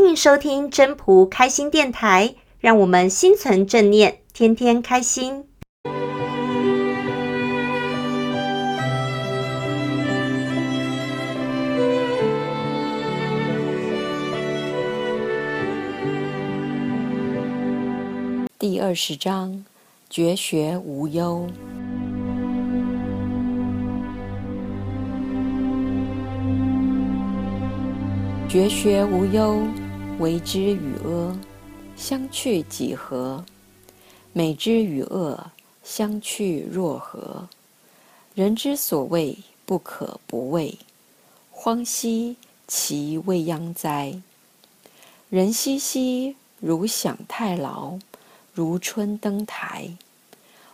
欢迎收听真朴开心电台，让我们心存正念，天天开心。第二十章，绝学无忧。绝学无忧，为之与阿，相去几何？美之与恶，相去若何？人之所谓不可不畏，荒兮其未央哉！人兮兮，如享太牢。如春登台，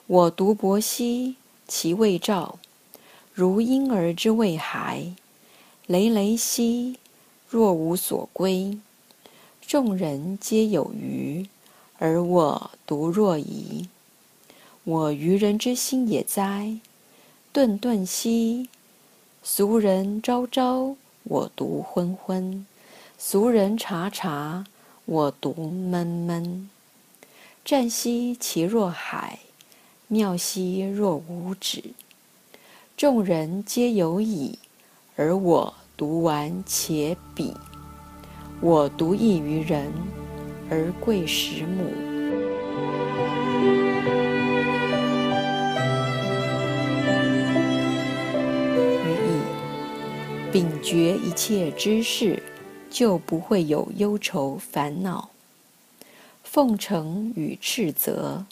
我独泊兮其未兆；如婴儿之未孩，累累兮若无所归。众人皆有余，而我独若遗。我愚人之心也哉！顿顿兮，俗人昭昭，我独昏昏；俗人察察，我独闷闷。湛兮其若海，妙兮若无止。众人皆有矣，而我独顽且鄙。我独异于人，而贵十亩。语意：秉绝一切知识，就不会有忧愁烦恼。奉承与斥责，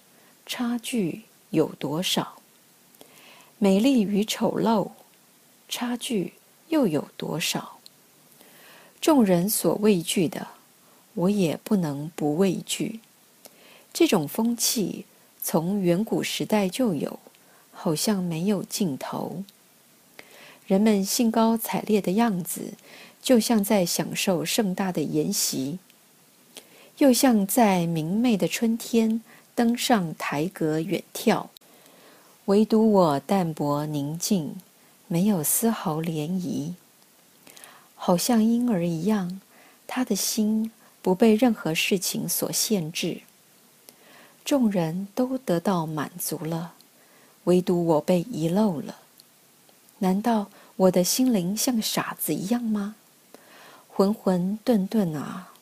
差距有多少？美丽与丑陋，差距又有多少？众人所畏惧的，我也不能不畏惧。这种风气从远古时代就有，好像没有尽头。人们兴高采烈的样子，就像在享受盛大的筵席。又像在明媚的春天登上台阁远眺，唯独我淡泊宁静，没有丝毫涟漪，好像婴儿一样，他的心不被任何事情所限制。众人都得到满足了，唯独我被遗漏了。难道我的心灵像傻子一样吗？浑浑沌沌啊！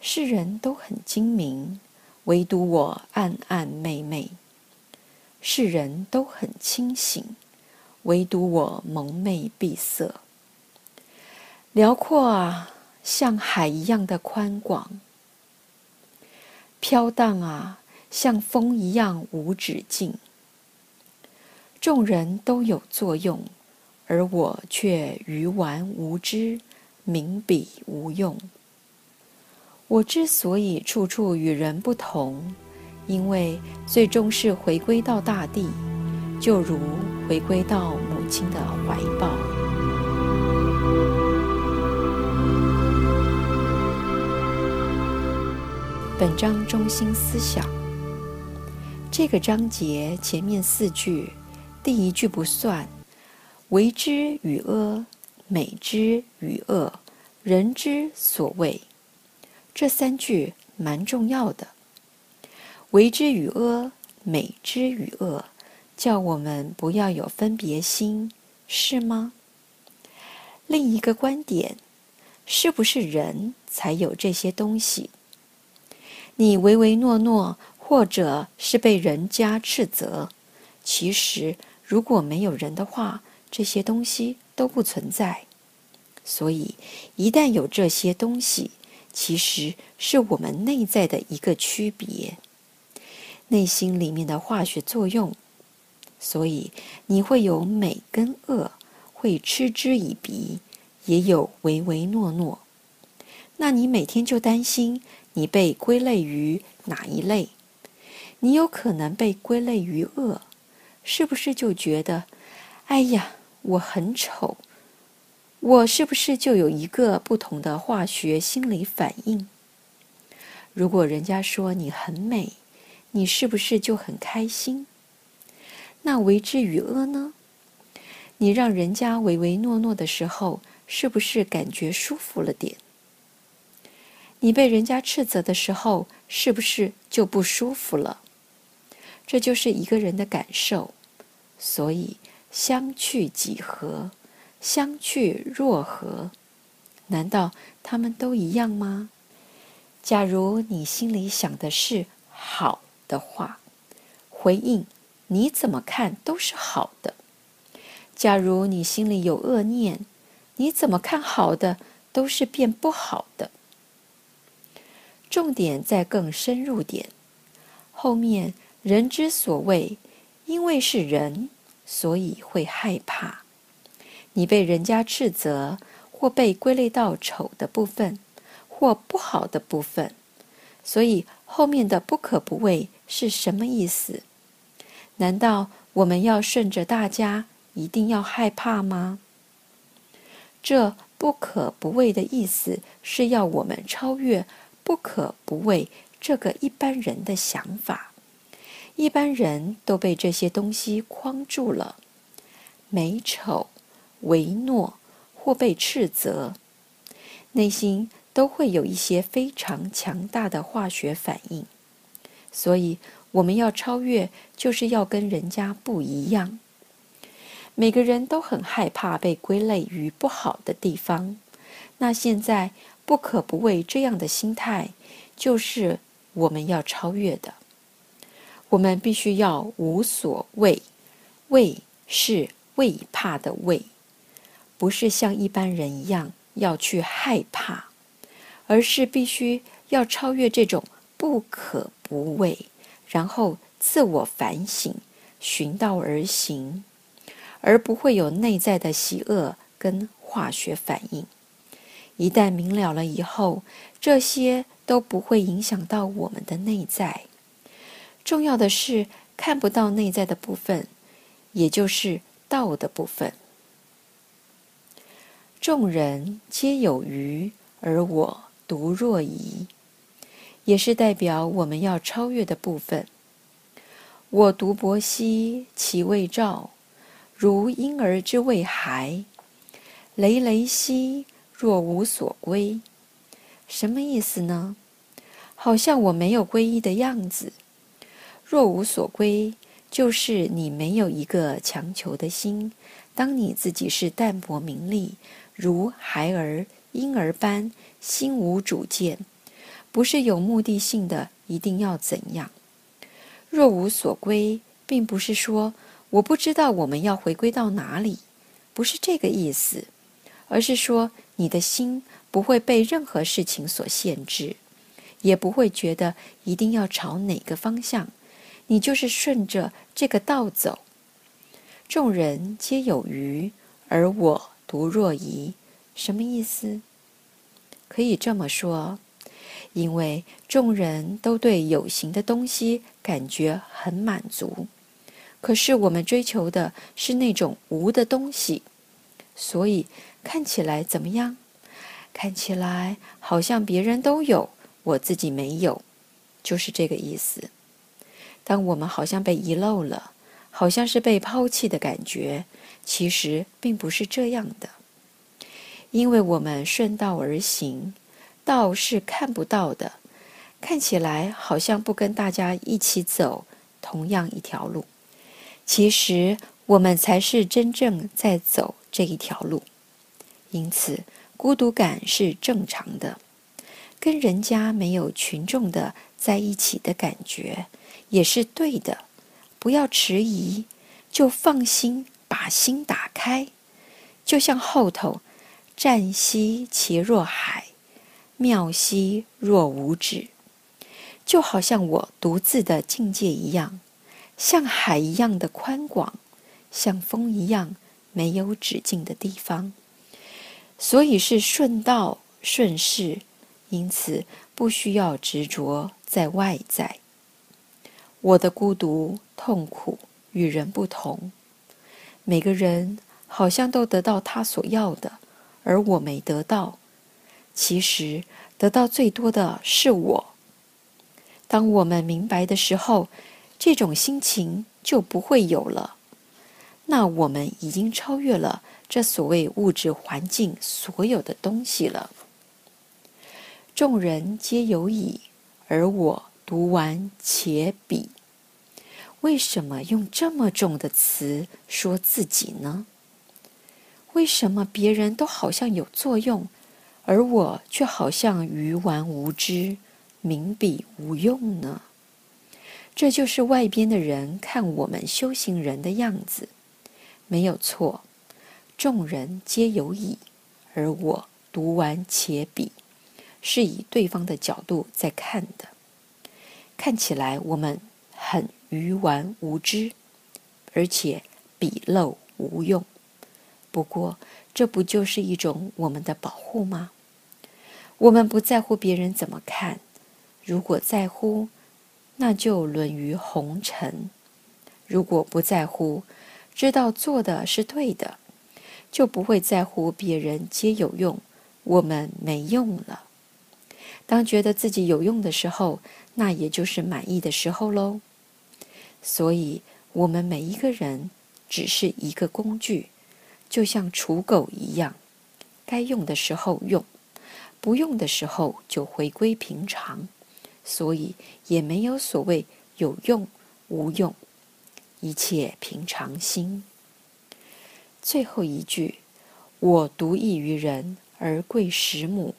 世人都很精明，唯独我暗暗昧昧；世人都很清醒，唯独我蒙昧闭塞。辽阔啊，像海一样的宽广；飘荡啊，像风一样无止境。众人都有作用，而我却愚顽无知，名彼无用。我之所以处处与人不同，因为最终是回归到大地，就如回归到母亲的怀抱。本章中心思想：这个章节前面四句，第一句不算，为之与阿，美之与恶，人之所谓。这三句蛮重要的，为之与阿，美之与恶，叫我们不要有分别心，是吗？另一个观点，是不是人才有这些东西？你唯唯诺诺，或者是被人家斥责，其实如果没有人的话，这些东西都不存在。所以，一旦有这些东西，其实是我们内在的一个区别，内心里面的化学作用，所以你会有美跟恶，会嗤之以鼻，也有唯唯诺诺。那你每天就担心你被归类于哪一类？你有可能被归类于恶，是不是就觉得，哎呀，我很丑？我是不是就有一个不同的化学心理反应？如果人家说你很美，你是不是就很开心？那为之与恶呢？你让人家唯唯诺诺的时候，是不是感觉舒服了点？你被人家斥责的时候，是不是就不舒服了？这就是一个人的感受。所以，相去几何？相去若何？难道他们都一样吗？假如你心里想的是好的话，回应你怎么看都是好的；假如你心里有恶念，你怎么看好的都是变不好的。重点再更深入点，后面人之所谓，因为是人，所以会害怕。你被人家斥责，或被归类到丑的部分，或不好的部分，所以后面的不可不畏是什么意思？难道我们要顺着大家，一定要害怕吗？这不可不畏的意思是要我们超越。不可不畏这个一般人的想法，一般人都被这些东西框住了，美丑、唯诺或被斥责，内心都会有一些非常强大的化学反应。所以我们要超越，就是要跟人家不一样。每个人都很害怕被归类于不好的地方。那现在。不可不畏这样的心态，就是我们要超越的。我们必须要无所畏，畏是畏怕的畏，不是像一般人一样要去害怕，而是必须要超越这种不可不畏，然后自我反省，循道而行，而不会有内在的喜恶跟化学反应。一旦明了了以后，这些都不会影响到我们的内在。重要的是看不到内在的部分，也就是道的部分。众人皆有余，而我独若遗，也是代表我们要超越的部分。我独泊兮，其未兆，如婴儿之未孩，累累兮。若无所归，什么意思呢？好像我没有皈依的样子。若无所归，就是你没有一个强求的心。当你自己是淡泊名利，如孩儿、婴儿般，心无主见，不是有目的性的，一定要怎样？若无所归，并不是说我不知道我们要回归到哪里，不是这个意思。而是说，你的心不会被任何事情所限制，也不会觉得一定要朝哪个方向，你就是顺着这个道走。众人皆有余，而我独若遗，什么意思？可以这么说，因为众人都对有形的东西感觉很满足，可是我们追求的是那种无的东西，所以。看起来怎么样？看起来好像别人都有，我自己没有，就是这个意思。当我们好像被遗漏了，好像是被抛弃的感觉，其实并不是这样的。因为我们顺道而行，道是看不到的，看起来好像不跟大家一起走同样一条路，其实我们才是真正在走这一条路。因此，孤独感是正常的，跟人家没有群众的在一起的感觉也是对的。不要迟疑，就放心把心打开。就像后头“湛兮其若海，妙兮若无止”，就好像我独自的境界一样，像海一样的宽广，像风一样没有止境的地方。所以是顺道顺势，因此不需要执着在外在。我的孤独痛苦与人不同，每个人好像都得到他所要的，而我没得到。其实得到最多的是我。当我们明白的时候，这种心情就不会有了。那我们已经超越了。这所谓物质环境所有的东西了。众人皆有矣，而我独顽且鄙。为什么用这么重的词说自己呢？为什么别人都好像有作用，而我却好像愚顽无知、冥鄙无用呢？这就是外边的人看我们修行人的样子，没有错。众人皆有矣，而我独顽且鄙，是以对方的角度在看的。看起来我们很愚顽无知，而且鄙陋无用。不过，这不就是一种我们的保护吗？我们不在乎别人怎么看，如果在乎，那就沦于红尘；如果不在乎，知道做的是对的。就不会在乎别人皆有用，我们没用了。当觉得自己有用的时候，那也就是满意的时候喽。所以，我们每一个人只是一个工具，就像刍狗一样，该用的时候用，不用的时候就回归平常。所以，也没有所谓有用无用，一切平常心。最后一句，我独异于人而贵十亩，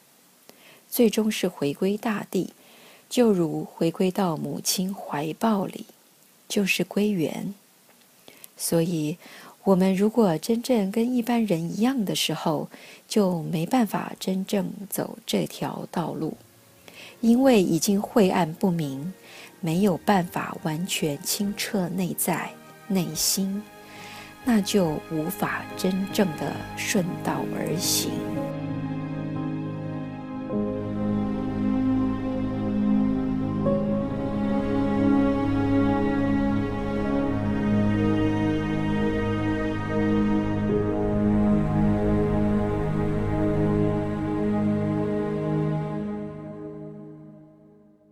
最终是回归大地，就如回归到母亲怀抱里，就是归元。所以，我们如果真正跟一般人一样的时候，就没办法真正走这条道路，因为已经晦暗不明，没有办法完全清澈内在内心。那就无法真正的顺道而行。